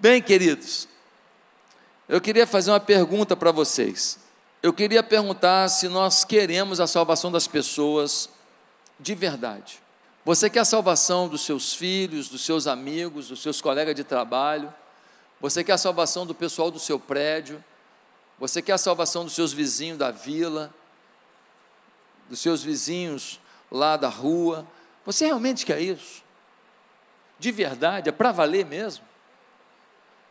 Bem, queridos, eu queria fazer uma pergunta para vocês. Eu queria perguntar se nós queremos a salvação das pessoas de verdade. Você quer a salvação dos seus filhos, dos seus amigos, dos seus colegas de trabalho? Você quer a salvação do pessoal do seu prédio? Você quer a salvação dos seus vizinhos da vila? Dos seus vizinhos lá da rua? Você realmente quer isso? De verdade? É para valer mesmo?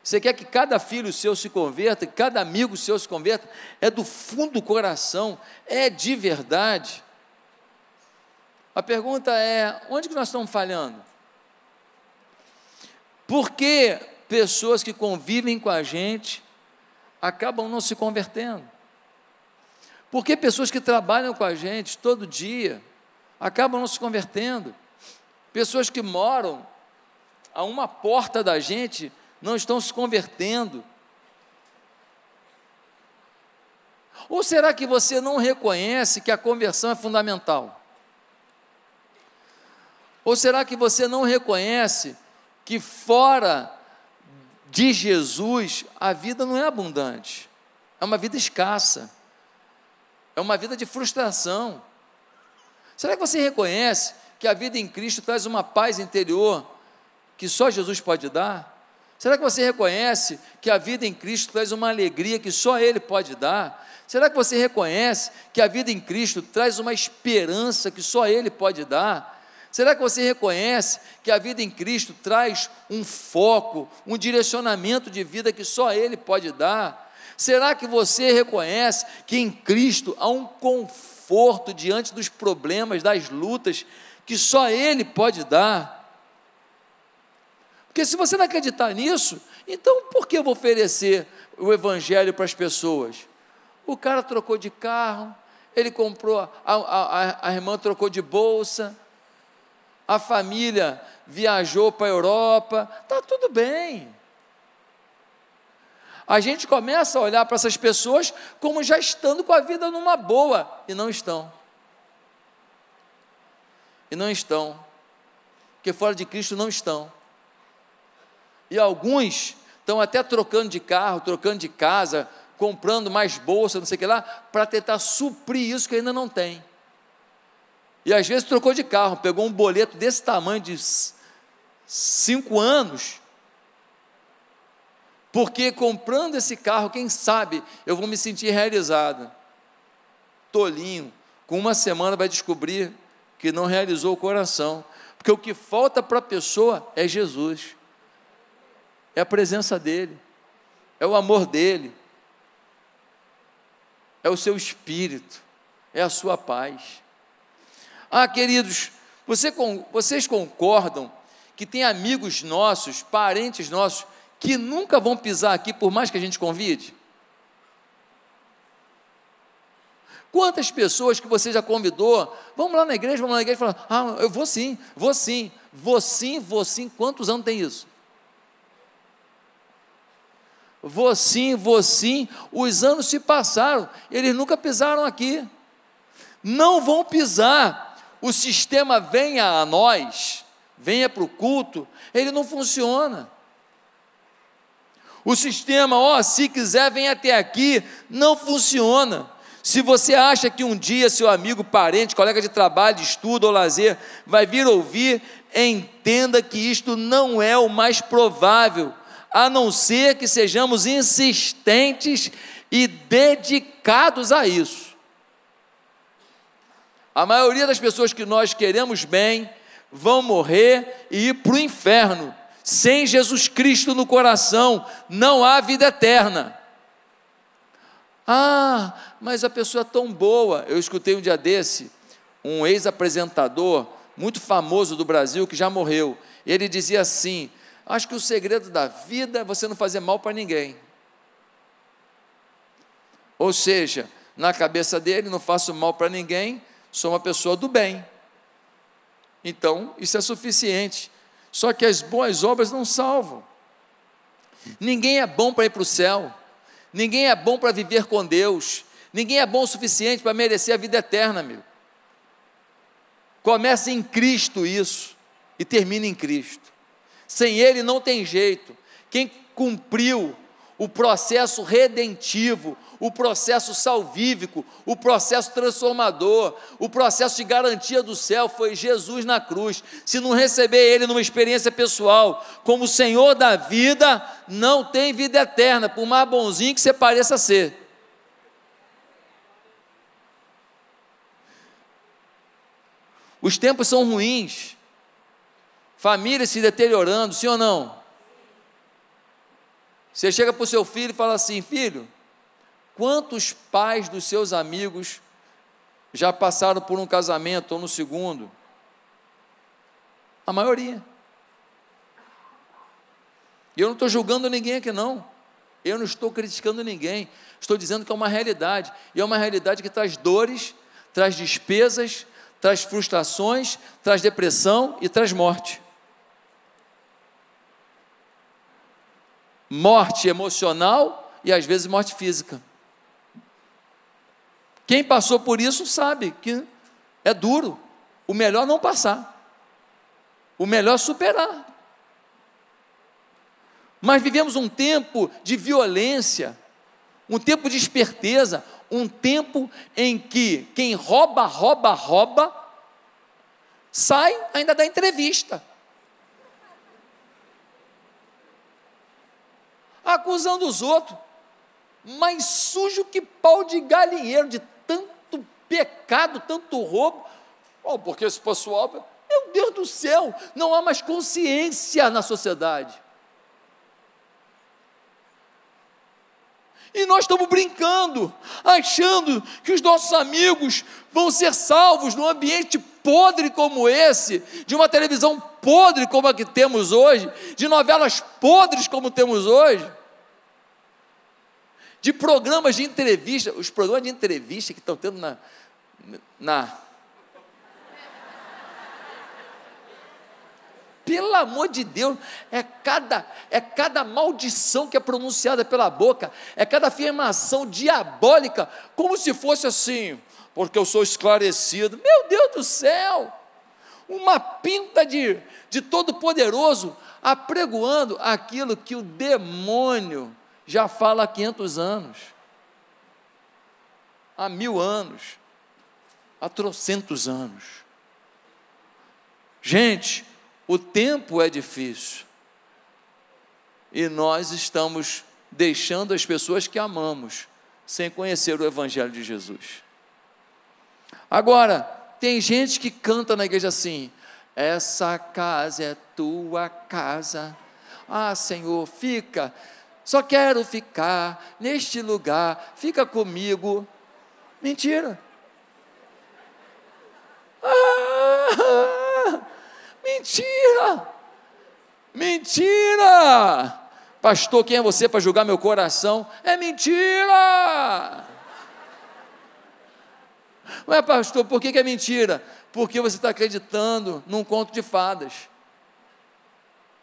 Você quer que cada filho seu se converta, que cada amigo seu se converta? É do fundo do coração, é de verdade. A pergunta é: onde que nós estamos falhando? Por que pessoas que convivem com a gente acabam não se convertendo? Por que pessoas que trabalham com a gente todo dia acabam não se convertendo? Pessoas que moram a uma porta da gente não estão se convertendo? Ou será que você não reconhece que a conversão é fundamental? Ou será que você não reconhece que fora de Jesus a vida não é abundante? É uma vida escassa. É uma vida de frustração. Será que você reconhece que a vida em Cristo traz uma paz interior que só Jesus pode dar? Será que você reconhece que a vida em Cristo traz uma alegria que só Ele pode dar? Será que você reconhece que a vida em Cristo traz uma esperança que só Ele pode dar? Será que você reconhece que a vida em Cristo traz um foco, um direcionamento de vida que só Ele pode dar? Será que você reconhece que em Cristo há um conforto diante dos problemas, das lutas, que só Ele pode dar? Porque se você não acreditar nisso, então por que eu vou oferecer o Evangelho para as pessoas? O cara trocou de carro, ele comprou, a, a, a irmã trocou de bolsa, a família viajou para a Europa, está tudo bem. A gente começa a olhar para essas pessoas como já estando com a vida numa boa, e não estão. E não estão. Porque fora de Cristo não estão. E alguns estão até trocando de carro, trocando de casa, comprando mais bolsa, não sei o que lá, para tentar suprir isso que ainda não tem. E às vezes trocou de carro, pegou um boleto desse tamanho de cinco anos, porque comprando esse carro, quem sabe eu vou me sentir realizada. Tolinho, com uma semana vai descobrir que não realizou o coração, porque o que falta para a pessoa é Jesus é a presença dEle, é o amor dEle, é o seu espírito, é a sua paz. Ah, queridos, você, vocês concordam que tem amigos nossos, parentes nossos, que nunca vão pisar aqui por mais que a gente convide? Quantas pessoas que você já convidou, vamos lá na igreja, vamos lá na igreja e falar, ah, eu vou sim, vou sim, vou sim, vou sim, quantos anos tem isso? Vou sim, vou sim. Os anos se passaram, eles nunca pisaram aqui. Não vão pisar. O sistema venha a nós, venha para o culto, ele não funciona. O sistema, ó, se quiser, vem até aqui, não funciona. Se você acha que um dia seu amigo, parente, colega de trabalho, de estudo ou lazer vai vir ouvir, entenda que isto não é o mais provável a não ser que sejamos insistentes e dedicados a isso. A maioria das pessoas que nós queremos bem vão morrer e ir para o inferno. Sem Jesus Cristo no coração, não há vida eterna. Ah, mas a pessoa é tão boa. Eu escutei um dia desse, um ex-apresentador muito famoso do Brasil que já morreu. Ele dizia assim: Acho que o segredo da vida é você não fazer mal para ninguém. Ou seja, na cabeça dele, não faço mal para ninguém, sou uma pessoa do bem. Então, isso é suficiente. Só que as boas obras não salvam. Ninguém é bom para ir para o céu. Ninguém é bom para viver com Deus. Ninguém é bom o suficiente para merecer a vida eterna, meu. Começa em Cristo isso e termina em Cristo. Sem Ele não tem jeito. Quem cumpriu o processo redentivo, o processo salvífico, o processo transformador, o processo de garantia do céu foi Jesus na cruz. Se não receber Ele numa experiência pessoal, como Senhor da vida, não tem vida eterna, por mais bonzinho que você pareça ser. Os tempos são ruins, famílias se deteriorando, sim ou não? Você chega para o seu filho e fala assim: Filho, quantos pais dos seus amigos já passaram por um casamento ou no segundo? A maioria. E eu não estou julgando ninguém aqui, não. Eu não estou criticando ninguém. Estou dizendo que é uma realidade. E é uma realidade que traz dores, traz despesas, traz frustrações, traz depressão e traz morte. Morte emocional e às vezes morte física. Quem passou por isso sabe que é duro. O melhor não passar. O melhor superar. Mas vivemos um tempo de violência, um tempo de esperteza, um tempo em que quem rouba, rouba, rouba, sai ainda da entrevista. Acusando os outros, mais sujo que pau de galinheiro, de tanto pecado, tanto roubo. Oh, porque esse pessoal, meu Deus do céu, não há mais consciência na sociedade. E nós estamos brincando, achando que os nossos amigos vão ser salvos num ambiente podre como esse, de uma televisão podre como a que temos hoje, de novelas podres como temos hoje, de programas de entrevista, os programas de entrevista que estão tendo na, na Pelo amor de Deus, é cada, é cada maldição que é pronunciada pela boca, é cada afirmação diabólica, como se fosse assim, porque eu sou esclarecido. Meu Deus do céu! Uma pinta de, de todo-poderoso apregoando aquilo que o demônio já fala há 500 anos, há mil anos, há trocentos anos. Gente, o tempo é difícil. E nós estamos deixando as pessoas que amamos sem conhecer o Evangelho de Jesus. Agora, tem gente que canta na igreja assim: essa casa é tua casa. Ah, Senhor, fica, só quero ficar neste lugar, fica comigo. Mentira. Ah, Mentira! Mentira! Pastor, quem é você para julgar meu coração? É mentira! Ué, pastor, por que, que é mentira? Porque você está acreditando num conto de fadas.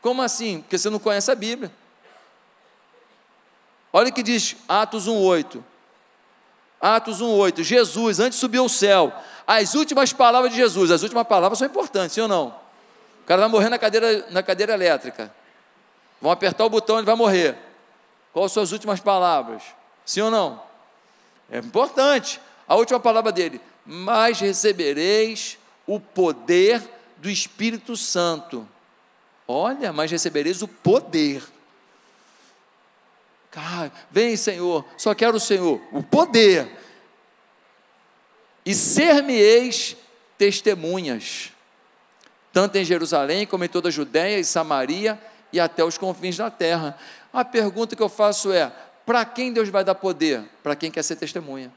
Como assim? Porque você não conhece a Bíblia. Olha o que diz Atos 1,8. Atos 1,8. Jesus, antes subiu ao céu, as últimas palavras de Jesus, as últimas palavras são importantes, sim ou não? O cara vai morrer na cadeira, na cadeira elétrica. Vão apertar o botão, ele vai morrer. Quais são as últimas palavras? Sim ou não? É importante. A última palavra dele: Mas recebereis o poder do Espírito Santo. Olha, mas recebereis o poder. Vem, Senhor, só quero o Senhor, o poder. E ser-me-eis testemunhas tanto em Jerusalém como em toda a Judéia e Samaria e até os confins da terra. A pergunta que eu faço é: para quem Deus vai dar poder? Para quem quer ser testemunha.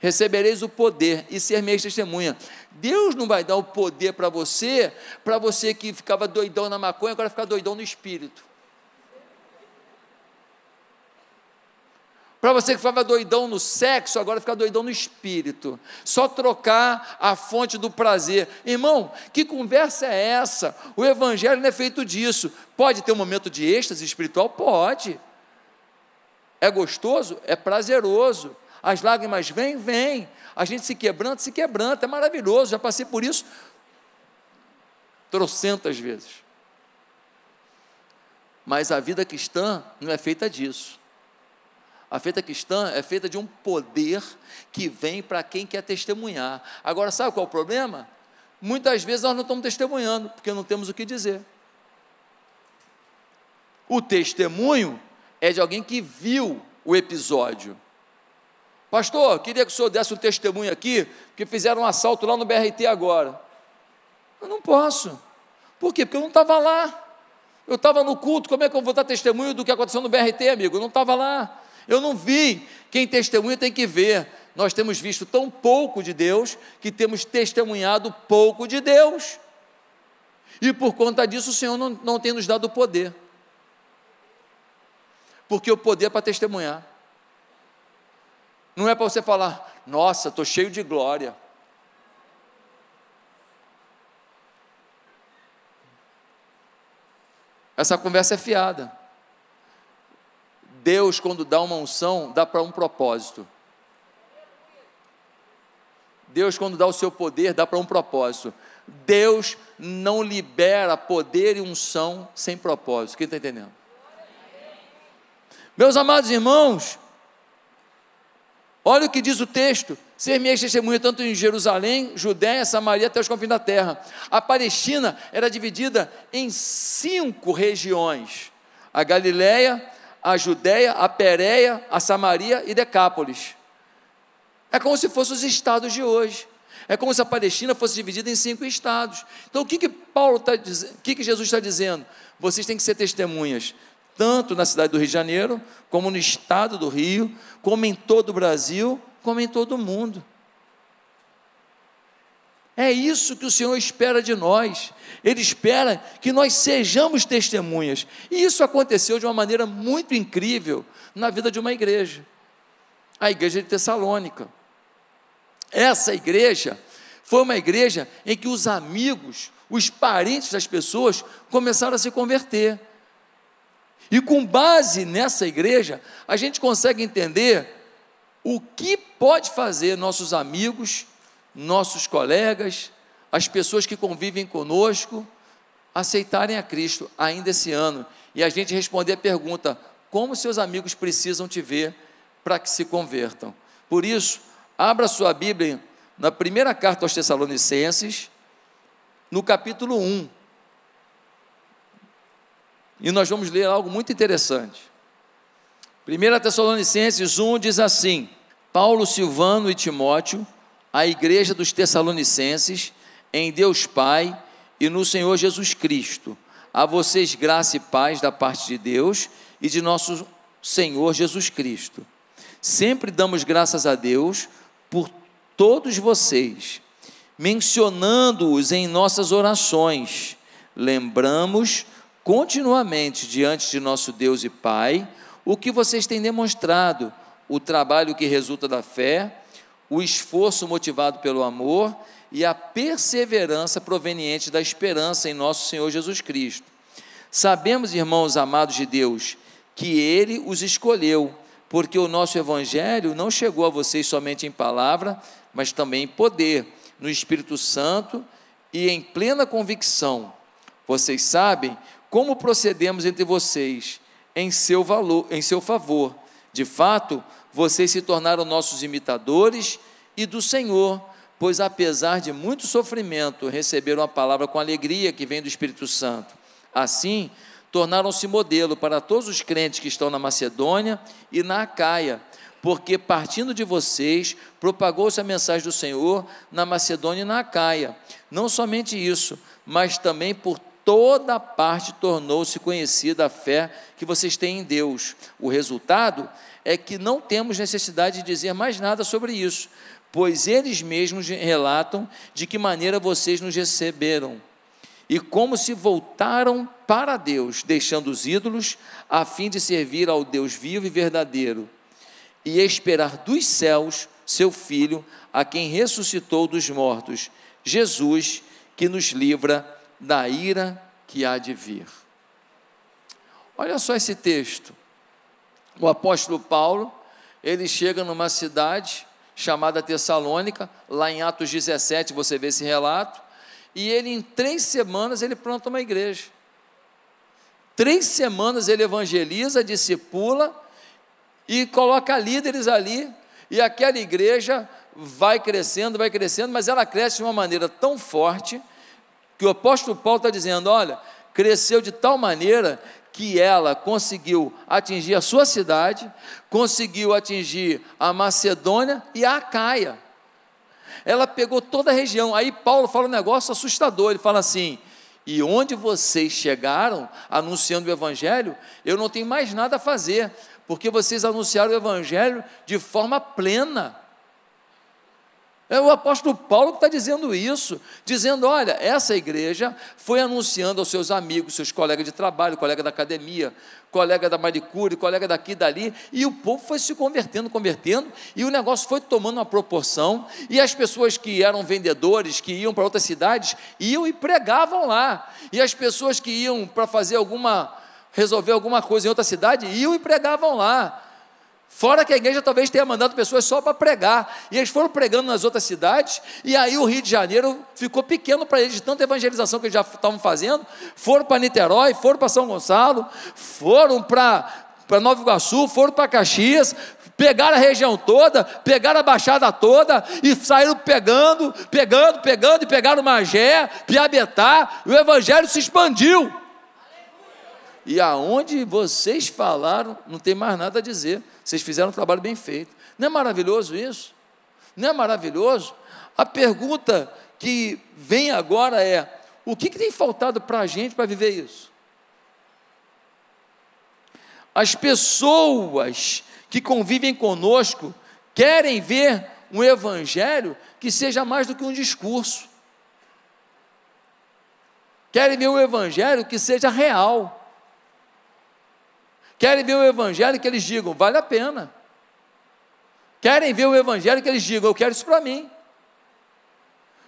Recebereis o poder e ser minha testemunha. Deus não vai dar o poder para você, para você que ficava doidão na maconha, agora ficar doidão no espírito. Para você que ficava doidão no sexo, agora fica doidão no espírito. Só trocar a fonte do prazer. Irmão, que conversa é essa? O evangelho não é feito disso. Pode ter um momento de êxtase espiritual? Pode. É gostoso? É prazeroso. As lágrimas vêm? Vêm. A gente se quebranta? Se quebranta. É maravilhoso. Já passei por isso trocentas vezes. Mas a vida cristã não é feita disso. A feita cristã é feita de um poder que vem para quem quer testemunhar. Agora, sabe qual é o problema? Muitas vezes nós não estamos testemunhando, porque não temos o que dizer. O testemunho é de alguém que viu o episódio. Pastor, queria que o senhor desse um testemunho aqui, porque fizeram um assalto lá no BRT agora. Eu não posso. Por quê? Porque eu não estava lá. Eu estava no culto, como é que eu vou dar testemunho do que aconteceu no BRT, amigo? Eu não estava lá. Eu não vi. Quem testemunha tem que ver. Nós temos visto tão pouco de Deus que temos testemunhado pouco de Deus. E por conta disso o Senhor não, não tem nos dado o poder. Porque o poder é para testemunhar. Não é para você falar, nossa, estou cheio de glória. Essa conversa é fiada. Deus, quando dá uma unção, dá para um propósito. Deus, quando dá o seu poder, dá para um propósito. Deus não libera poder e unção sem propósito. Quem está entendendo? Meus amados irmãos, Olha o que diz o texto: ser minha testemunha tanto em Jerusalém, Judéia, Samaria, até os confins da terra. A Palestina era dividida em cinco regiões: a Galiléia, a Judéia, a Pérea, a Samaria e Decápolis. É como se fossem os estados de hoje. É como se a Palestina fosse dividida em cinco estados. Então, o que, que Paulo está dizendo? O que, que Jesus está dizendo? Vocês têm que ser testemunhas tanto na cidade do Rio de Janeiro, como no estado do Rio, como em todo o Brasil, como em todo o mundo. É isso que o Senhor espera de nós. Ele espera que nós sejamos testemunhas. E isso aconteceu de uma maneira muito incrível na vida de uma igreja. A igreja de Tessalônica. Essa igreja foi uma igreja em que os amigos, os parentes das pessoas começaram a se converter. E com base nessa igreja, a gente consegue entender o que pode fazer nossos amigos, nossos colegas, as pessoas que convivem conosco, aceitarem a Cristo ainda esse ano. E a gente responder a pergunta: como seus amigos precisam te ver para que se convertam? Por isso, abra sua Bíblia na primeira carta aos Tessalonicenses, no capítulo 1. E nós vamos ler algo muito interessante. 1 Tessalonicenses 1 diz assim: Paulo, Silvano e Timóteo, a igreja dos Tessalonicenses, em Deus Pai e no Senhor Jesus Cristo, a vocês graça e paz da parte de Deus e de nosso Senhor Jesus Cristo. Sempre damos graças a Deus por todos vocês, mencionando-os em nossas orações. Lembramos continuamente diante de nosso Deus e Pai o que vocês têm demonstrado, o trabalho que resulta da fé, o esforço motivado pelo amor e a perseverança proveniente da esperança em nosso Senhor Jesus Cristo. Sabemos, irmãos amados de Deus, que Ele os escolheu, porque o nosso Evangelho não chegou a vocês somente em palavra, mas também em poder, no Espírito Santo e em plena convicção. Vocês sabem como procedemos entre vocês em seu valor, em seu favor. De fato, vocês se tornaram nossos imitadores e do Senhor, pois apesar de muito sofrimento, receberam a palavra com alegria que vem do Espírito Santo. Assim, tornaram-se modelo para todos os crentes que estão na Macedônia e na Acaia, porque partindo de vocês, propagou-se a mensagem do Senhor na Macedônia e na Acaia. Não somente isso, mas também por toda parte tornou-se conhecida a fé que vocês têm em Deus. O resultado é que não temos necessidade de dizer mais nada sobre isso, pois eles mesmos relatam de que maneira vocês nos receberam e como se voltaram para Deus, deixando os ídolos, a fim de servir ao Deus vivo e verdadeiro, e esperar dos céus seu Filho, a quem ressuscitou dos mortos, Jesus, que nos livra da ira que há de vir. Olha só esse texto. O apóstolo Paulo, ele chega numa cidade chamada Tessalônica, lá em Atos 17 você vê esse relato, e ele em três semanas ele planta uma igreja. Três semanas ele evangeliza, discipula e coloca líderes ali, e aquela igreja vai crescendo, vai crescendo, mas ela cresce de uma maneira tão forte que o apóstolo Paulo está dizendo: olha, cresceu de tal maneira que ela conseguiu atingir a sua cidade, conseguiu atingir a Macedônia e a Acaia. Ela pegou toda a região. Aí Paulo fala um negócio assustador. Ele fala assim: e onde vocês chegaram anunciando o Evangelho, eu não tenho mais nada a fazer, porque vocês anunciaram o Evangelho de forma plena. É o apóstolo Paulo que está dizendo isso, dizendo: olha, essa igreja foi anunciando aos seus amigos, seus colegas de trabalho, colega da academia, colega da manicure, colega daqui e dali, e o povo foi se convertendo, convertendo, e o negócio foi tomando uma proporção, e as pessoas que eram vendedores, que iam para outras cidades, iam e pregavam lá, e as pessoas que iam para fazer alguma, resolver alguma coisa em outra cidade, iam e pregavam lá. Fora que a igreja talvez tenha mandado pessoas só para pregar. E eles foram pregando nas outras cidades, e aí o Rio de Janeiro ficou pequeno para eles, de tanta evangelização que eles já estavam fazendo. Foram para Niterói, foram para São Gonçalo, foram para, para Nova Iguaçu, foram para Caxias, pegaram a região toda, pegaram a baixada toda e saíram pegando, pegando, pegando, e pegaram Magé, Piabetá, e o evangelho se expandiu. E aonde vocês falaram, não tem mais nada a dizer. Vocês fizeram um trabalho bem feito. Não é maravilhoso isso? Não é maravilhoso? A pergunta que vem agora é: o que, que tem faltado para a gente para viver isso? As pessoas que convivem conosco querem ver um evangelho que seja mais do que um discurso. Querem ver um evangelho que seja real. Querem ver o evangelho que eles digam, vale a pena. Querem ver o evangelho que eles digam, eu quero isso para mim.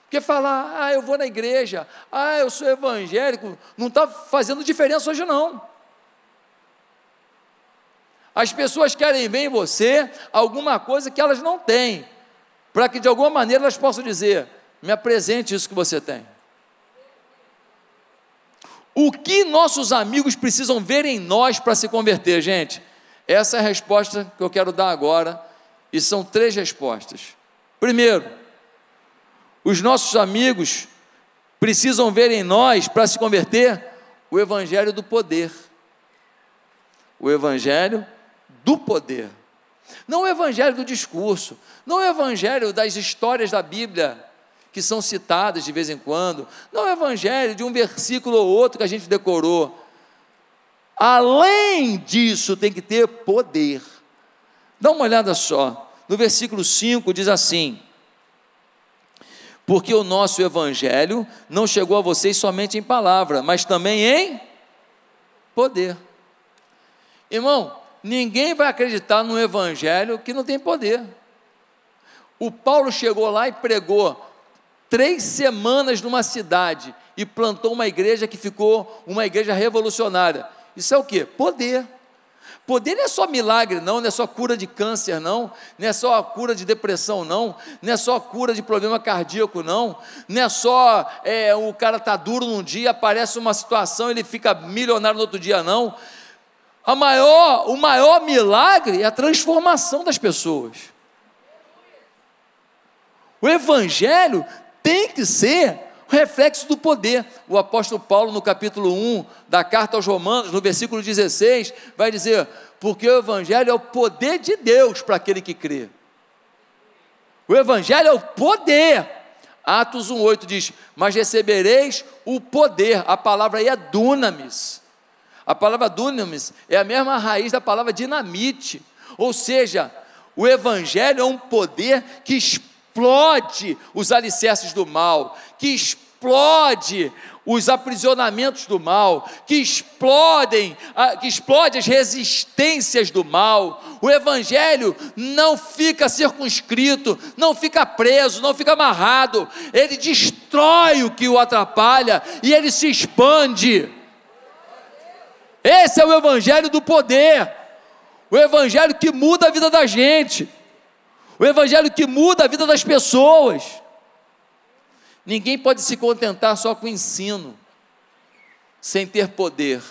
Porque falar, ah, eu vou na igreja, ah, eu sou evangélico, não está fazendo diferença hoje não. As pessoas querem ver em você alguma coisa que elas não têm, para que de alguma maneira elas possam dizer: me apresente isso que você tem. O que nossos amigos precisam ver em nós para se converter, gente? Essa é a resposta que eu quero dar agora, e são três respostas. Primeiro, os nossos amigos precisam ver em nós para se converter o evangelho do poder. O evangelho do poder. Não o evangelho do discurso, não o evangelho das histórias da Bíblia que são citadas de vez em quando, não é o evangelho de um versículo ou outro que a gente decorou. Além disso, tem que ter poder. Dá uma olhada só. No versículo 5 diz assim: Porque o nosso evangelho não chegou a vocês somente em palavra, mas também em poder. Irmão, ninguém vai acreditar no evangelho que não tem poder. O Paulo chegou lá e pregou três semanas numa cidade e plantou uma igreja que ficou uma igreja revolucionária. Isso é o que? Poder. Poder não é só milagre, não, não é só cura de câncer, não, não é só cura de depressão, não, não é só cura de problema cardíaco, não, não é só é, o cara está duro num dia, aparece uma situação, ele fica milionário no outro dia, não. A maior, o maior milagre é a transformação das pessoas. O Evangelho tem que ser reflexo do poder. O apóstolo Paulo, no capítulo 1 da carta aos Romanos, no versículo 16, vai dizer: Porque o Evangelho é o poder de Deus para aquele que crê. O Evangelho é o poder. Atos 1,8 diz: Mas recebereis o poder. A palavra aí é dunamis. A palavra dunamis é a mesma raiz da palavra dinamite. Ou seja, o Evangelho é um poder que explode os alicerces do mal, que explode os aprisionamentos do mal, que explodem, que explode as resistências do mal. O evangelho não fica circunscrito, não fica preso, não fica amarrado. Ele destrói o que o atrapalha e ele se expande. Esse é o evangelho do poder. O evangelho que muda a vida da gente o evangelho que muda a vida das pessoas. Ninguém pode se contentar só com ensino, sem ter poder.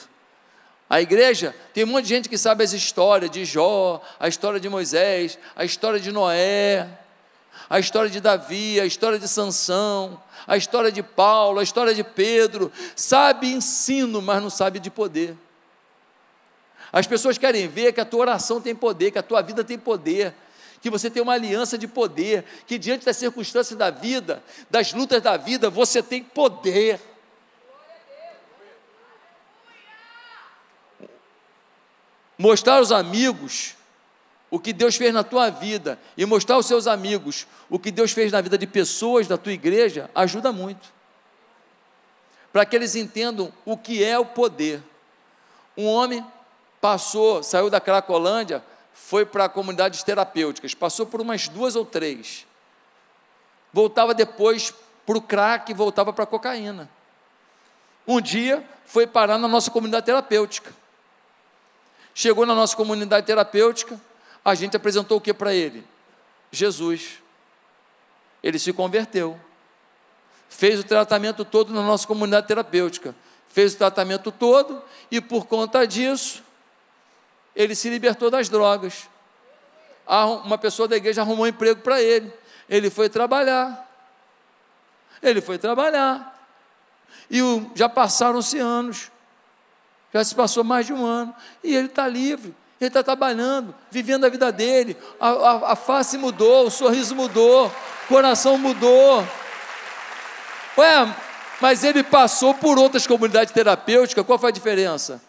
A igreja tem um monte de gente que sabe as histórias de Jó, a história de Moisés, a história de Noé, a história de Davi, a história de Sansão, a história de Paulo, a história de Pedro. Sabe ensino, mas não sabe de poder. As pessoas querem ver que a tua oração tem poder, que a tua vida tem poder, que você tem uma aliança de poder, que diante das circunstâncias da vida, das lutas da vida, você tem poder. mostrar aos amigos o que Deus fez na tua vida e mostrar aos seus amigos o que Deus fez na vida de pessoas da tua igreja ajuda muito. Para que eles entendam o que é o poder. Um homem passou, saiu da Cracolândia, foi para comunidades terapêuticas, passou por umas duas ou três. Voltava depois para o crack voltava para a cocaína. Um dia foi parar na nossa comunidade terapêutica. Chegou na nossa comunidade terapêutica, a gente apresentou o que para ele? Jesus. Ele se converteu. Fez o tratamento todo na nossa comunidade terapêutica. Fez o tratamento todo e por conta disso, ele se libertou das drogas. Uma pessoa da igreja arrumou um emprego para ele. Ele foi trabalhar. Ele foi trabalhar. E já passaram-se anos. Já se passou mais de um ano. E ele está livre. Ele está trabalhando, vivendo a vida dele. A, a, a face mudou, o sorriso mudou, o coração mudou. Ué, mas ele passou por outras comunidades terapêuticas, qual foi a diferença?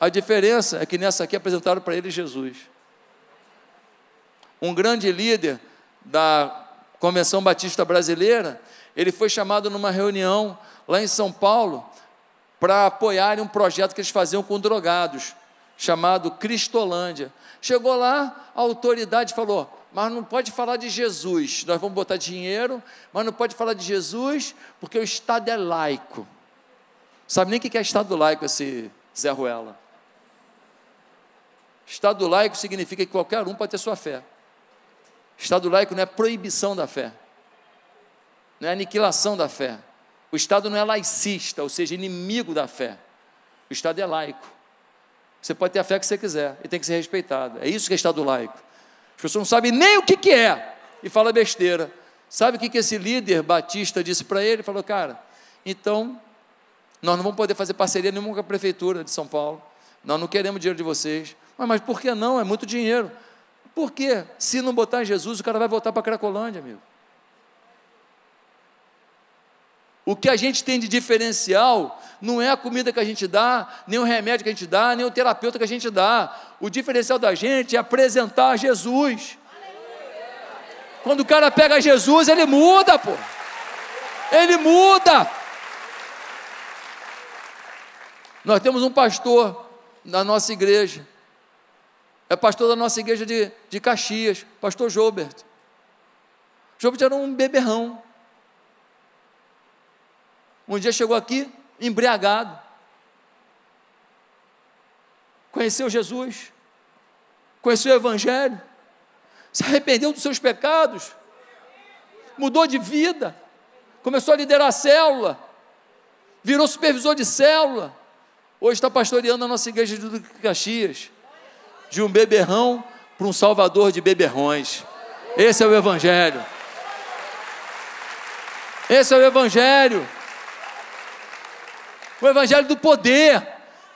A diferença é que nessa aqui apresentaram para ele Jesus. Um grande líder da Convenção Batista Brasileira, ele foi chamado numa reunião lá em São Paulo para apoiarem um projeto que eles faziam com drogados, chamado Cristolândia. Chegou lá, a autoridade falou: mas não pode falar de Jesus, nós vamos botar dinheiro, mas não pode falar de Jesus, porque o Estado é laico. Sabe nem o que é Estado laico esse Zé Ruela? Estado laico significa que qualquer um pode ter sua fé. Estado laico não é proibição da fé, não é aniquilação da fé. O Estado não é laicista, ou seja, inimigo da fé. O Estado é laico. Você pode ter a fé que você quiser e tem que ser respeitado. É isso que é Estado laico. As pessoas não sabem nem o que, que é e fala besteira. Sabe o que, que esse líder batista disse para ele? Ele falou, cara, então nós não vamos poder fazer parceria nenhuma com a prefeitura de São Paulo. Nós não queremos dinheiro de vocês. Mas, mas por que não? É muito dinheiro. Por quê? Se não botar em Jesus, o cara vai voltar para Cracolândia, amigo. O que a gente tem de diferencial não é a comida que a gente dá, nem o remédio que a gente dá, nem o terapeuta que a gente dá. O diferencial da gente é apresentar Jesus. Quando o cara pega Jesus, ele muda, pô. Ele muda. Nós temos um pastor na nossa igreja. É pastor da nossa igreja de, de Caxias, pastor Jobert. Jobert era um beberrão. Um dia chegou aqui embriagado. Conheceu Jesus, conheceu o Evangelho, se arrependeu dos seus pecados, mudou de vida, começou a liderar a célula, virou supervisor de célula. Hoje está pastoreando a nossa igreja de Caxias, de um beberrão para um salvador de beberrões. Esse é o Evangelho. Esse é o Evangelho o evangelho do poder.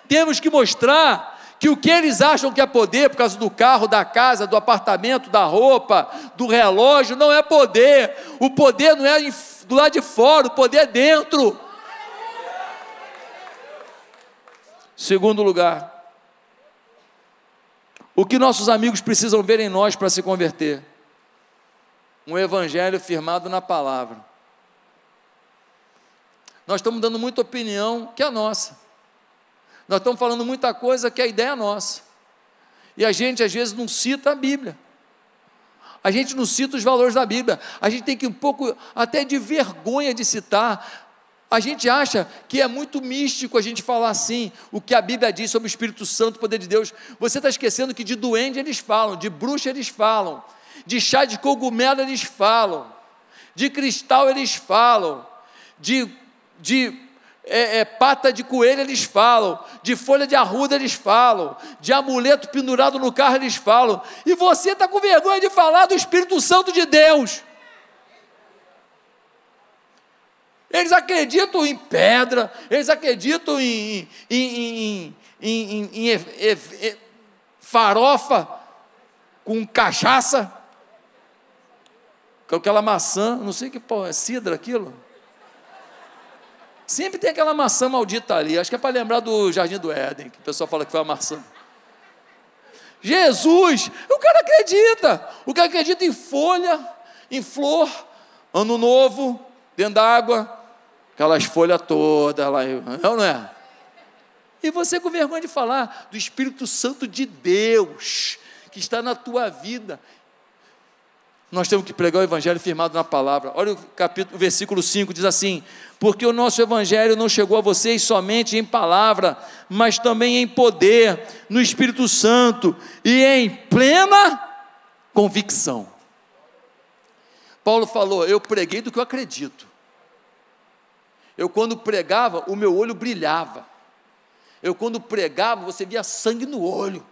Temos que mostrar que o que eles acham que é poder, por causa do carro, da casa, do apartamento, da roupa, do relógio, não é poder. O poder não é do lado de fora, o poder é dentro. Segundo lugar, o que nossos amigos precisam ver em nós para se converter? Um evangelho firmado na palavra nós estamos dando muita opinião que é nossa. Nós estamos falando muita coisa que a ideia é nossa. E a gente às vezes não cita a Bíblia. A gente não cita os valores da Bíblia. A gente tem que um pouco até de vergonha de citar. A gente acha que é muito místico a gente falar assim, o que a Bíblia diz sobre o Espírito Santo, o poder de Deus. Você está esquecendo que de duende eles falam, de bruxa eles falam, de chá de cogumelo eles falam, de cristal eles falam, de de é, é, pata de coelho eles falam, de folha de arruda eles falam, de amuleto pendurado no carro eles falam, e você está com vergonha de falar do Espírito Santo de Deus. Eles acreditam em pedra, eles acreditam em, em, em, em farofa com cachaça, com aquela maçã, não sei que pô, é cidra aquilo. Sempre tem aquela maçã maldita ali. Acho que é para lembrar do Jardim do Éden, que o pessoal fala que foi a maçã. Jesus, o cara acredita. O cara acredita em folha, em flor, ano novo, dentro d'água, aquelas folhas todas lá. Não, é não é? E você com vergonha de falar do Espírito Santo de Deus, que está na tua vida. Nós temos que pregar o Evangelho firmado na palavra. Olha o capítulo, o versículo 5 diz assim: Porque o nosso Evangelho não chegou a vocês somente em palavra, mas também em poder, no Espírito Santo e em plena convicção. Paulo falou: Eu preguei do que eu acredito. Eu, quando pregava, o meu olho brilhava. Eu, quando pregava, você via sangue no olho.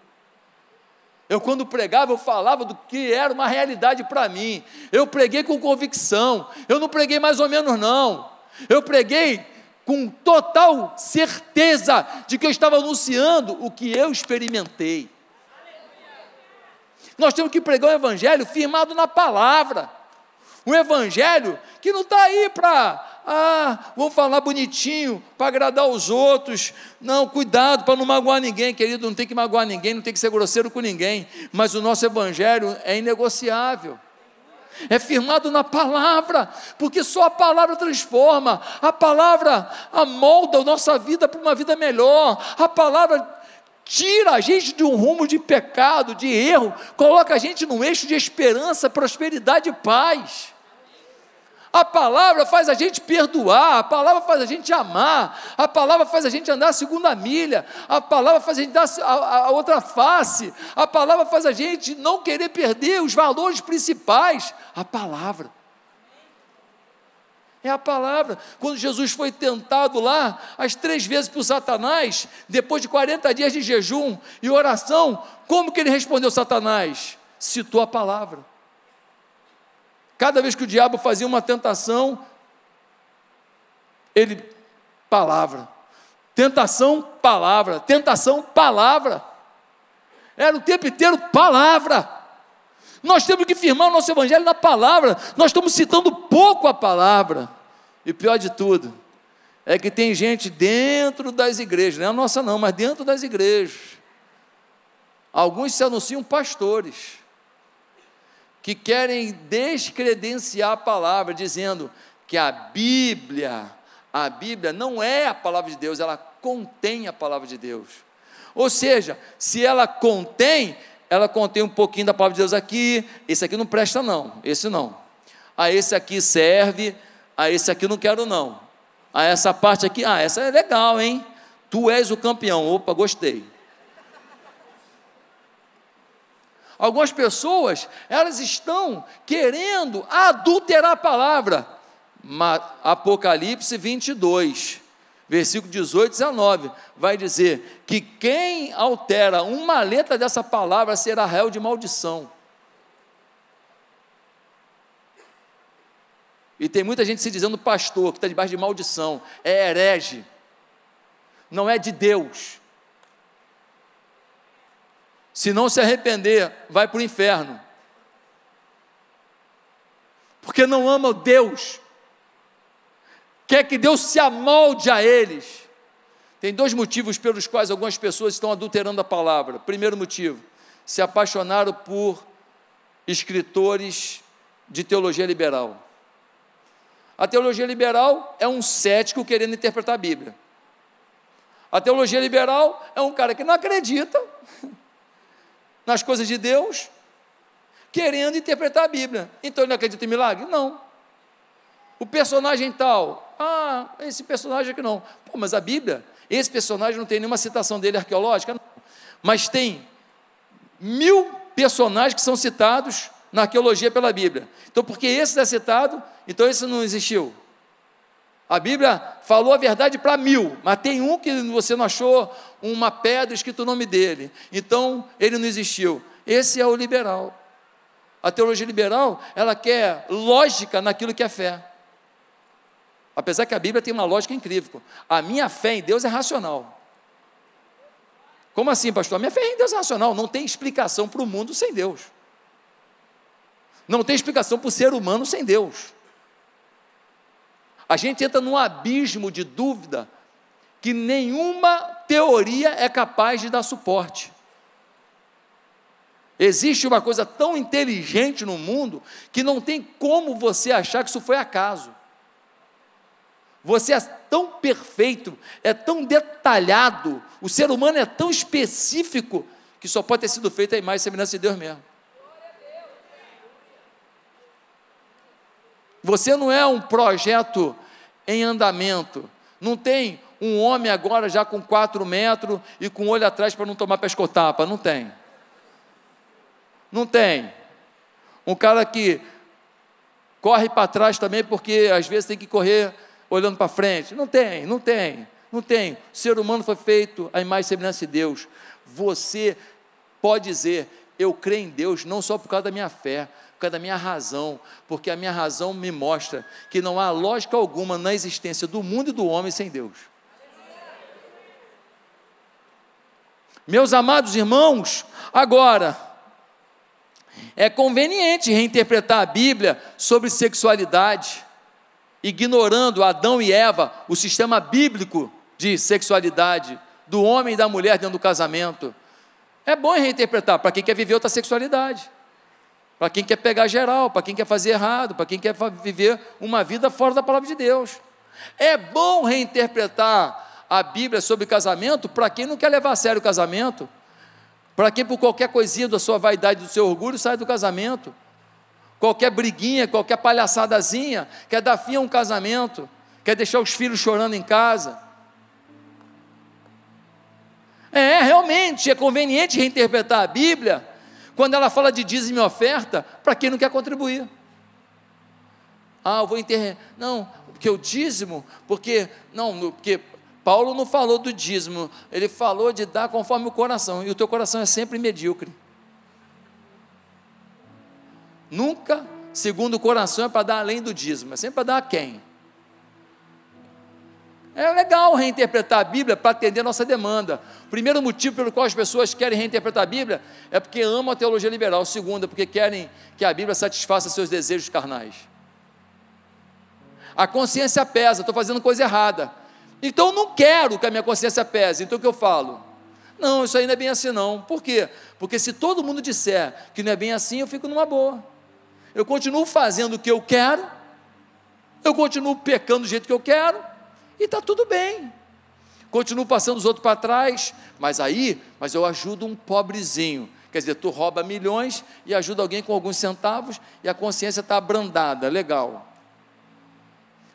Eu, quando pregava, eu falava do que era uma realidade para mim. Eu preguei com convicção. Eu não preguei mais ou menos, não. Eu preguei com total certeza de que eu estava anunciando o que eu experimentei. Nós temos que pregar o Evangelho firmado na palavra. Um Evangelho que não está aí para ah, vou falar bonitinho para agradar os outros. Não, cuidado para não magoar ninguém, querido. Não tem que magoar ninguém, não tem que ser grosseiro com ninguém. Mas o nosso evangelho é inegociável. É firmado na palavra, porque só a palavra transforma, a palavra amolda a nossa vida para uma vida melhor, a palavra tira a gente de um rumo de pecado, de erro, coloca a gente num eixo de esperança, prosperidade e paz. A palavra faz a gente perdoar, a palavra faz a gente amar, a palavra faz a gente andar a segunda milha, a palavra faz a gente dar a, a outra face, a palavra faz a gente não querer perder os valores principais. A palavra. É a palavra. Quando Jesus foi tentado lá, as três vezes por Satanás, depois de 40 dias de jejum e oração, como que ele respondeu Satanás? Citou a palavra. Cada vez que o diabo fazia uma tentação, ele, palavra. Tentação, palavra. Tentação, palavra. Era o tempo inteiro palavra. Nós temos que firmar o nosso evangelho na palavra. Nós estamos citando pouco a palavra. E pior de tudo, é que tem gente dentro das igrejas, não é a nossa não, mas dentro das igrejas. Alguns se anunciam pastores que querem descredenciar a palavra, dizendo que a Bíblia, a Bíblia não é a palavra de Deus, ela contém a palavra de Deus. Ou seja, se ela contém, ela contém um pouquinho da palavra de Deus aqui, esse aqui não presta não, esse não. Ah, esse aqui serve, ah, esse aqui não quero não. Ah, essa parte aqui, ah, essa é legal, hein? Tu és o campeão. Opa, gostei. Algumas pessoas, elas estão querendo adulterar a palavra. Apocalipse 22, versículo 18 e 19, vai dizer que quem altera uma letra dessa palavra será réu de maldição. E tem muita gente se dizendo pastor, que está debaixo de maldição, é herege, não é de Deus. Se não se arrepender, vai para o inferno. Porque não ama Deus. Quer que Deus se amolde a eles. Tem dois motivos pelos quais algumas pessoas estão adulterando a palavra. Primeiro motivo, se apaixonaram por escritores de teologia liberal. A teologia liberal é um cético querendo interpretar a Bíblia. A teologia liberal é um cara que não acredita nas coisas de Deus, querendo interpretar a Bíblia. Então ele não acredita em milagre? Não. O personagem tal, ah, esse personagem aqui não. Pô, mas a Bíblia, esse personagem não tem nenhuma citação dele arqueológica, não. mas tem mil personagens que são citados na arqueologia pela Bíblia. Então, porque esse é citado, então esse não existiu. A Bíblia falou a verdade para mil, mas tem um que você não achou uma pedra escrito o nome dele. Então, ele não existiu. Esse é o liberal. A teologia liberal, ela quer lógica naquilo que é fé. Apesar que a Bíblia tem uma lógica incrível. A minha fé em Deus é racional. Como assim, pastor? A minha fé em Deus é racional. Não tem explicação para o mundo sem Deus. Não tem explicação para o ser humano sem Deus. A gente entra num abismo de dúvida que nenhuma teoria é capaz de dar suporte. Existe uma coisa tão inteligente no mundo que não tem como você achar que isso foi acaso. Você é tão perfeito, é tão detalhado, o ser humano é tão específico que só pode ter sido feito a imagem e semelhança de Deus mesmo. Você não é um projeto em andamento. Não tem um homem agora já com quatro metros e com o olho atrás para não tomar pescotapa. Não tem. Não tem. Um cara que corre para trás também porque às vezes tem que correr olhando para frente. Não tem, não tem, não tem. O ser humano foi feito a imagem e semelhança de Deus. Você pode dizer, eu creio em Deus não só por causa da minha fé, causa da minha razão, porque a minha razão me mostra que não há lógica alguma na existência do mundo e do homem sem Deus. Meus amados irmãos, agora, é conveniente reinterpretar a Bíblia sobre sexualidade ignorando Adão e Eva, o sistema bíblico de sexualidade do homem e da mulher dentro do casamento. É bom reinterpretar para quem quer viver outra sexualidade, para quem quer pegar geral, para quem quer fazer errado, para quem quer viver uma vida fora da palavra de Deus. É bom reinterpretar a Bíblia sobre casamento para quem não quer levar a sério o casamento, para quem por qualquer coisinha da sua vaidade, do seu orgulho, sai do casamento qualquer briguinha, qualquer palhaçadazinha, quer dar fim a um casamento, quer deixar os filhos chorando em casa. É, realmente é conveniente reinterpretar a Bíblia quando ela fala de dízimo e oferta para quem não quer contribuir. Ah, eu vou enterrar. Não, porque o dízimo, porque não, porque Paulo não falou do dízimo, ele falou de dar conforme o coração, e o teu coração é sempre medíocre. Nunca, segundo o coração, é para dar além do dízimo, é sempre para dar a quem? É legal reinterpretar a Bíblia para atender a nossa demanda. O primeiro motivo pelo qual as pessoas querem reinterpretar a Bíblia é porque amam a teologia liberal. O segundo é porque querem que a Bíblia satisfaça seus desejos carnais. A consciência pesa, estou fazendo coisa errada. Então eu não quero que a minha consciência pese. Então o que eu falo? Não, isso aí não é bem assim não. Por quê? Porque se todo mundo disser que não é bem assim, eu fico numa boa eu continuo fazendo o que eu quero, eu continuo pecando do jeito que eu quero, e está tudo bem. Continuo passando os outros para trás, mas aí, mas eu ajudo um pobrezinho. Quer dizer, tu rouba milhões e ajuda alguém com alguns centavos e a consciência está abrandada, legal.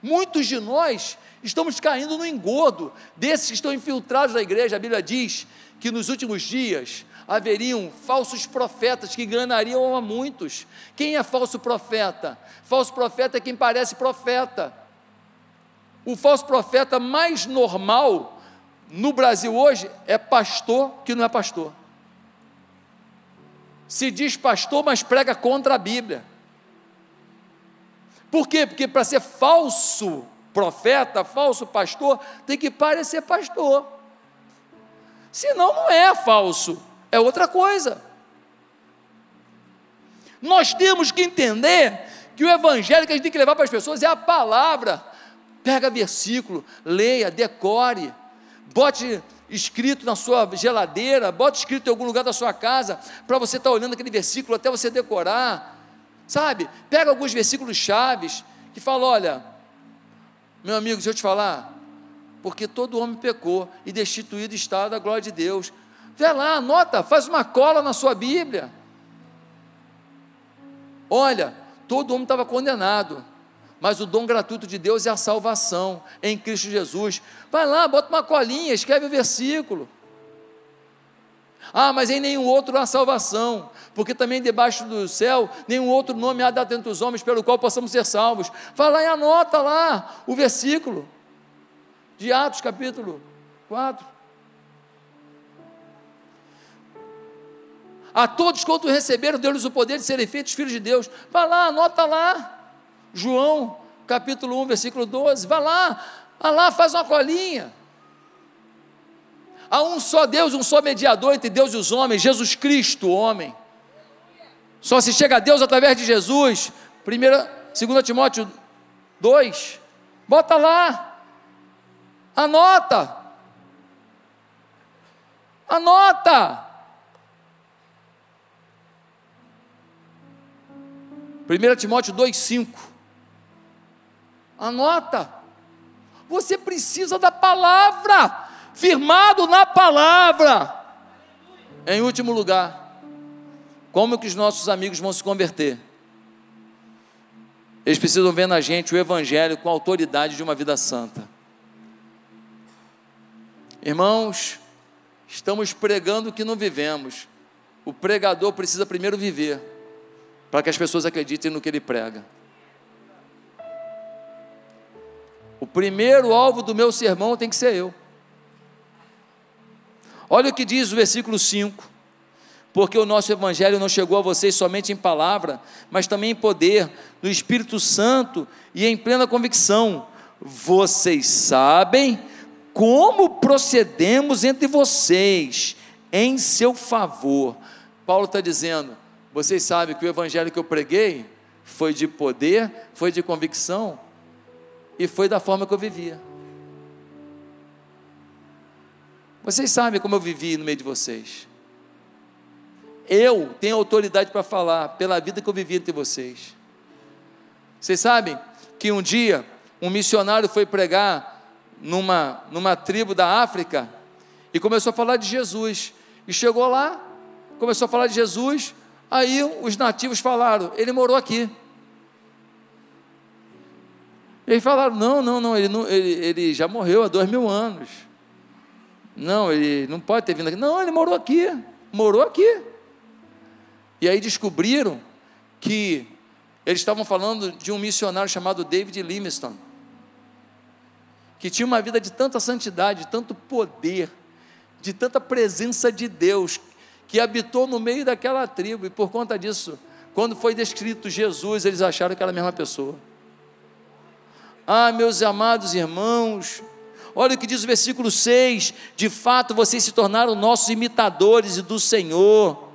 Muitos de nós estamos caindo no engodo desses que estão infiltrados na igreja. A Bíblia diz que nos últimos dias haveriam falsos profetas que enganariam a muitos. Quem é falso profeta? Falso profeta é quem parece profeta. O falso profeta mais normal no Brasil hoje é pastor que não é pastor. Se diz pastor, mas prega contra a Bíblia. Por quê? Porque para ser falso profeta, falso pastor, tem que parecer pastor. Senão não é falso é outra coisa. Nós temos que entender que o evangelho que a gente tem que levar para as pessoas é a palavra. Pega versículo, leia, decore, bote escrito na sua geladeira, bote escrito em algum lugar da sua casa, para você estar tá olhando aquele versículo até você decorar. Sabe? Pega alguns versículos chaves que falam: olha, meu amigo, deixa eu te falar, porque todo homem pecou e destituído está da glória de Deus. Vê lá, anota, faz uma cola na sua Bíblia. Olha, todo homem estava condenado, mas o dom gratuito de Deus é a salvação em Cristo Jesus. Vai lá, bota uma colinha, escreve o versículo. Ah, mas em nenhum outro há salvação, porque também debaixo do céu nenhum outro nome há dado entre os homens pelo qual possamos ser salvos. Vai lá e anota lá o versículo. de Atos, capítulo 4. A todos quanto receberam, deu-lhes o poder de serem feitos filhos de Deus. Vai lá, anota lá. João, capítulo 1, versículo 12. Vai lá, vai lá, faz uma colinha. Há um só Deus, um só mediador entre Deus e os homens, Jesus Cristo, homem. Só se chega a Deus através de Jesus. 2 Timóteo 2. Bota lá. Anota. Anota. 1 Timóteo 2,5. Anota. Você precisa da palavra, firmado na palavra. Em último lugar, como que os nossos amigos vão se converter? Eles precisam ver na gente o Evangelho com a autoridade de uma vida santa. Irmãos, estamos pregando o que não vivemos. O pregador precisa primeiro viver, para que as pessoas acreditem no que ele prega. O primeiro alvo do meu sermão tem que ser eu. Olha o que diz o versículo 5. Porque o nosso evangelho não chegou a vocês somente em palavra, mas também em poder do Espírito Santo e em plena convicção. Vocês sabem como procedemos entre vocês em seu favor. Paulo está dizendo: vocês sabem que o evangelho que eu preguei foi de poder, foi de convicção, e foi da forma que eu vivia. Vocês sabem como eu vivi no meio de vocês. Eu tenho autoridade para falar pela vida que eu vivi entre vocês. Vocês sabem que um dia um missionário foi pregar numa, numa tribo da África e começou a falar de Jesus. E chegou lá, começou a falar de Jesus. Aí os nativos falaram: ele morou aqui. Eles falaram: não, não, não, ele, não, ele, ele já morreu há dois mil anos. Não, ele não pode ter vindo aqui. Não, ele morou aqui, morou aqui. E aí descobriram que eles estavam falando de um missionário chamado David Livingstone, que tinha uma vida de tanta santidade, de tanto poder, de tanta presença de Deus, que habitou no meio daquela tribo, e por conta disso, quando foi descrito Jesus, eles acharam que era a mesma pessoa. Ah, meus amados irmãos, olha o que diz o versículo 6: de fato vocês se tornaram nossos imitadores do Senhor.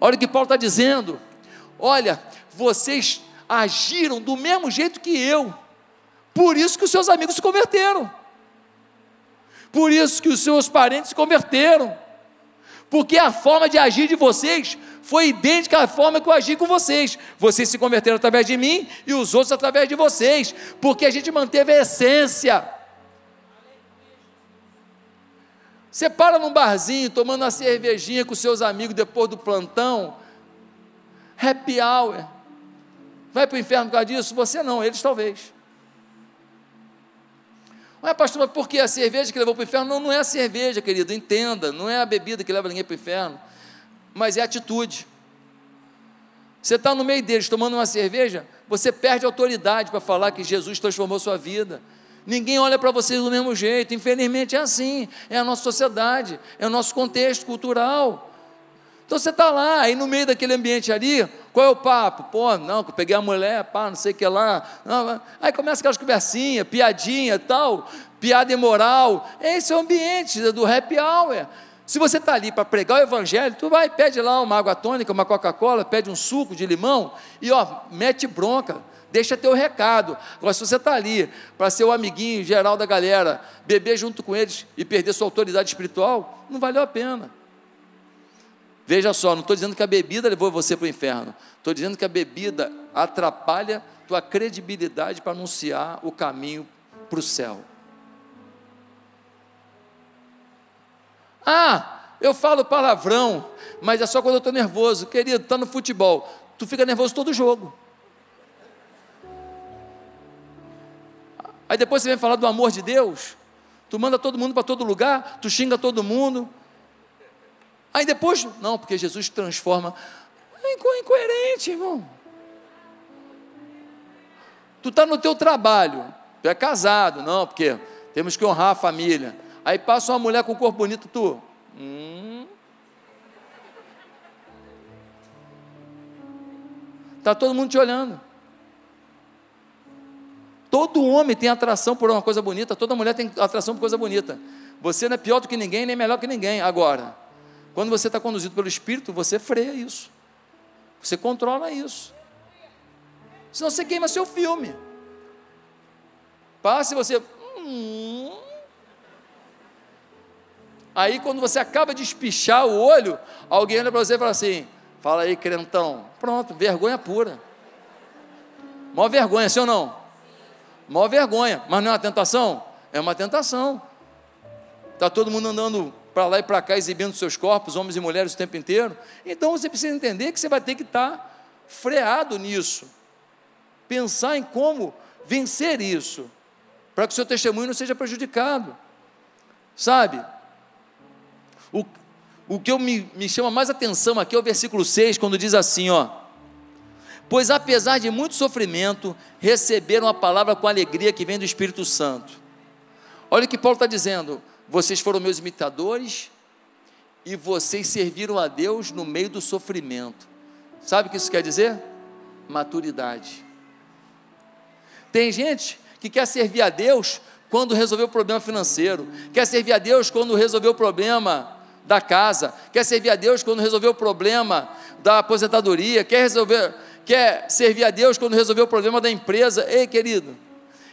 Olha o que Paulo está dizendo: olha, vocês agiram do mesmo jeito que eu, por isso que os seus amigos se converteram, por isso que os seus parentes se converteram, porque a forma de agir de vocês foi idêntica à forma que eu agi com vocês. Vocês se converteram através de mim e os outros através de vocês, porque a gente manteve a essência. Você para num barzinho tomando uma cervejinha com seus amigos depois do plantão, happy hour. Vai para o inferno por causa disso? Você não, eles talvez. Ué, pastor, mas por que a cerveja que levou para o inferno? Não, não é a cerveja, querido, entenda, não é a bebida que leva ninguém para o inferno mas é atitude. Você está no meio deles tomando uma cerveja, você perde autoridade para falar que Jesus transformou sua vida. Ninguém olha para vocês do mesmo jeito, infelizmente é assim, é a nossa sociedade, é o nosso contexto cultural. Então você está lá, aí no meio daquele ambiente ali, qual é o papo? Pô, não, eu peguei a mulher, pá, não sei o que lá. Não, aí começa aquelas conversinhas, piadinha tal, piada imoral. Esse é o ambiente do happy hour. Se você está ali para pregar o evangelho, tu vai, pede lá uma água tônica, uma Coca-Cola, pede um suco de limão e ó, mete bronca, deixa teu recado. Agora, se você está ali para ser o amiguinho geral da galera, beber junto com eles e perder sua autoridade espiritual, não valeu a pena. Veja só, não estou dizendo que a bebida levou você para o inferno, estou dizendo que a bebida atrapalha tua credibilidade para anunciar o caminho para o céu. Ah, eu falo palavrão, mas é só quando eu estou nervoso. Querido, está no futebol. Tu fica nervoso todo jogo. Aí depois você vem falar do amor de Deus. Tu manda todo mundo para todo lugar, tu xinga todo mundo. Aí depois, não, porque Jesus transforma. É incoerente, irmão. Tu está no teu trabalho, tu é casado, não, porque Temos que honrar a família. Aí passa uma mulher com corpo bonito, tu. Hum. Tá todo mundo te olhando. Todo homem tem atração por uma coisa bonita, toda mulher tem atração por coisa bonita. Você não é pior do que ninguém, nem melhor que ninguém. Agora, quando você está conduzido pelo Espírito, você freia isso. Você controla isso. Senão você queima seu filme. Passe você. Hum. Aí quando você acaba de espichar o olho, alguém olha para você e fala assim: fala aí, crentão. Pronto, vergonha pura. Mó vergonha, sim ou não? Mó vergonha. Mas não é uma tentação? É uma tentação. Está todo mundo andando para lá e para cá exibindo seus corpos, homens e mulheres o tempo inteiro. Então você precisa entender que você vai ter que estar tá freado nisso. Pensar em como vencer isso, para que o seu testemunho não seja prejudicado. Sabe? O, o que eu me, me chama mais atenção aqui é o versículo 6, quando diz assim, ó. Pois apesar de muito sofrimento, receberam a palavra com alegria que vem do Espírito Santo. Olha o que Paulo está dizendo vocês foram meus imitadores e vocês serviram a Deus no meio do sofrimento. Sabe o que isso quer dizer? Maturidade. Tem gente que quer servir a Deus quando resolveu o problema financeiro, quer servir a Deus quando resolveu o problema da casa, quer servir a Deus quando resolveu o problema da aposentadoria, quer resolver, quer servir a Deus quando resolveu o problema da empresa. Ei, querido,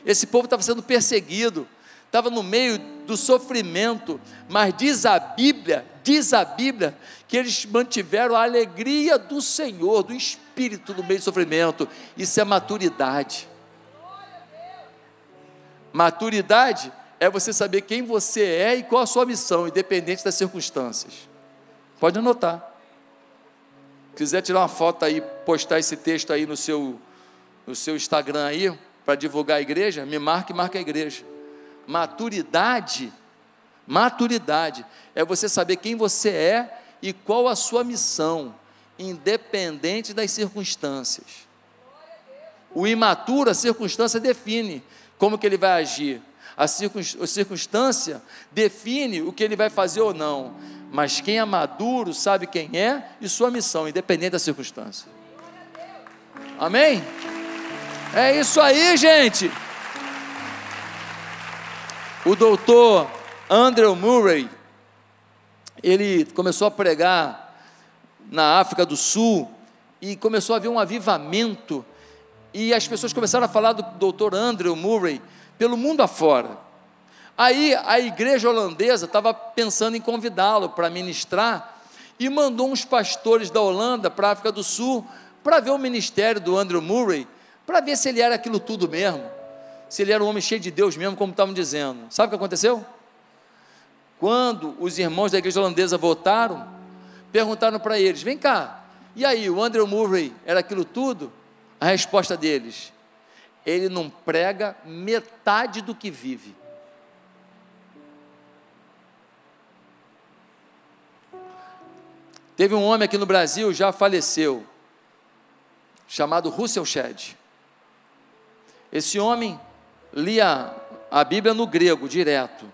esse povo estava sendo perseguido, estava no meio do sofrimento, mas diz a Bíblia, diz a Bíblia, que eles mantiveram a alegria do Senhor, do Espírito no meio do sofrimento. Isso é maturidade. Maturidade é você saber quem você é e qual a sua missão, independente das circunstâncias. Pode anotar. Se quiser tirar uma foto aí, postar esse texto aí no seu, no seu Instagram aí, para divulgar a igreja, me marque e marque a igreja. Maturidade, maturidade é você saber quem você é e qual a sua missão, independente das circunstâncias. O imaturo, a circunstância define como que ele vai agir. A circunstância define o que ele vai fazer ou não. Mas quem é maduro sabe quem é e sua missão, independente da circunstância. Amém? É isso aí, gente. O doutor Andrew Murray, ele começou a pregar na África do Sul e começou a haver um avivamento e as pessoas começaram a falar do doutor Andrew Murray pelo mundo afora. Aí a igreja holandesa estava pensando em convidá-lo para ministrar e mandou uns pastores da Holanda para a África do Sul para ver o ministério do Andrew Murray, para ver se ele era aquilo tudo mesmo se ele era um homem cheio de Deus mesmo, como estavam dizendo. Sabe o que aconteceu? Quando os irmãos da igreja holandesa votaram, perguntaram para eles: vem cá, e aí, o Andrew Murray era aquilo tudo? A resposta deles: ele não prega metade do que vive. Teve um homem aqui no Brasil, já faleceu, chamado Russell Shedd. Esse homem lia a Bíblia no grego, direto.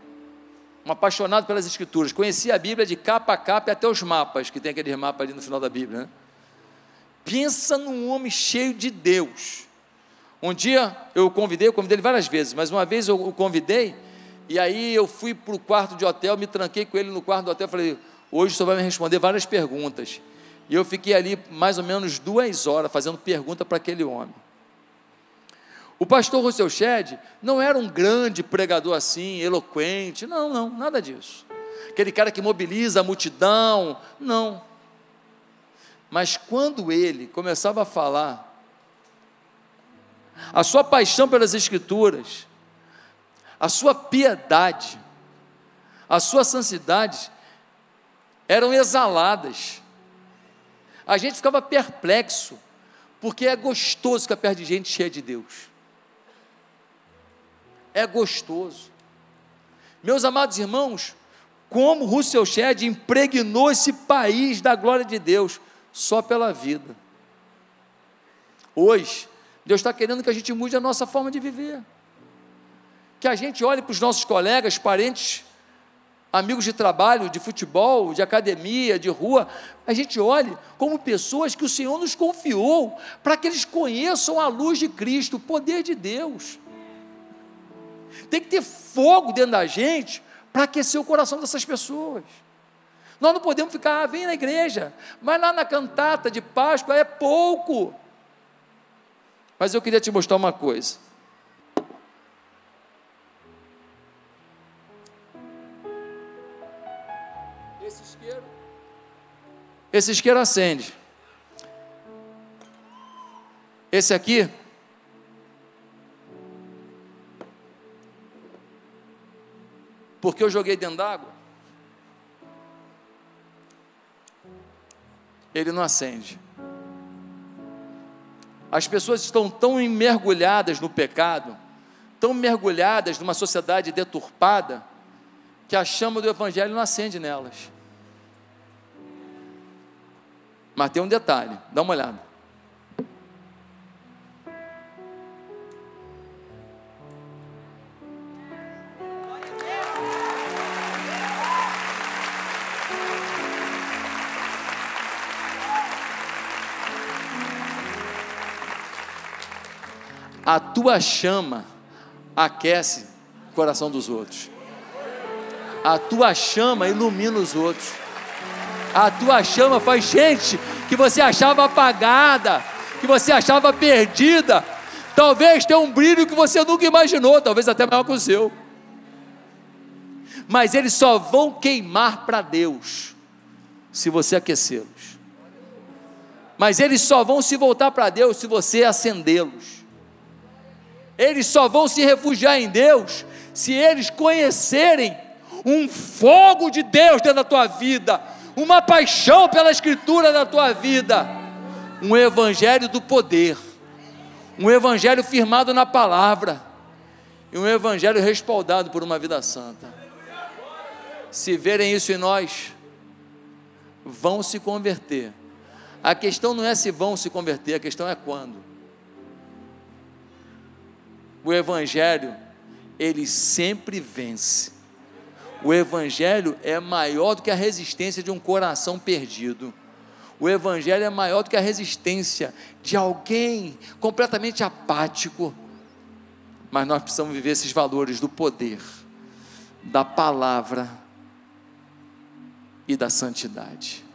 Um apaixonado pelas Escrituras. Conhecia a Bíblia de capa a capa e até os mapas, que tem aquele mapa ali no final da Bíblia. Né? Pensa num homem cheio de Deus. Um dia eu o convidei, eu convidei ele várias vezes, mas uma vez eu o convidei, e aí eu fui para o quarto de hotel, me tranquei com ele no quarto do hotel, falei, hoje senhor vai me responder várias perguntas. E eu fiquei ali mais ou menos duas horas fazendo pergunta para aquele homem. O pastor Rousseau Shedd não era um grande pregador assim, eloquente, não, não, nada disso. Aquele cara que mobiliza a multidão, não. Mas quando ele começava a falar, a sua paixão pelas Escrituras, a sua piedade, a sua santidade eram exaladas. A gente ficava perplexo, porque é gostoso ficar perto de gente cheia de Deus é gostoso. Meus amados irmãos, como Russell Shedd impregnou esse país da glória de Deus só pela vida. Hoje, Deus está querendo que a gente mude a nossa forma de viver. que a gente olhe para os nossos colegas, parentes, amigos de trabalho, de futebol, de academia, de rua, a gente olhe como pessoas que o Senhor nos confiou para que eles conheçam a luz de Cristo, o poder de Deus. Tem que ter fogo dentro da gente para aquecer o coração dessas pessoas. Nós não podemos ficar, ah, vem na igreja, mas lá na cantata de Páscoa é pouco. Mas eu queria te mostrar uma coisa. Esse isqueiro, esse isqueiro acende. Esse aqui, porque eu joguei dentro d'água, ele não acende. As pessoas estão tão mergulhadas no pecado, tão mergulhadas numa sociedade deturpada, que a chama do Evangelho não acende nelas. Mas tem um detalhe, dá uma olhada. A tua chama aquece o coração dos outros. A tua chama ilumina os outros. A tua chama faz gente que você achava apagada, que você achava perdida. Talvez tenha um brilho que você nunca imaginou, talvez até maior que o seu. Mas eles só vão queimar para Deus se você aquecê-los. Mas eles só vão se voltar para Deus se você acendê-los. Eles só vão se refugiar em Deus se eles conhecerem um fogo de Deus dentro da tua vida, uma paixão pela Escritura na tua vida, um evangelho do poder, um evangelho firmado na palavra e um evangelho respaldado por uma vida santa. Se verem isso em nós, vão se converter. A questão não é se vão se converter, a questão é quando o Evangelho, ele sempre vence. O Evangelho é maior do que a resistência de um coração perdido. O Evangelho é maior do que a resistência de alguém completamente apático. Mas nós precisamos viver esses valores do poder, da palavra e da santidade.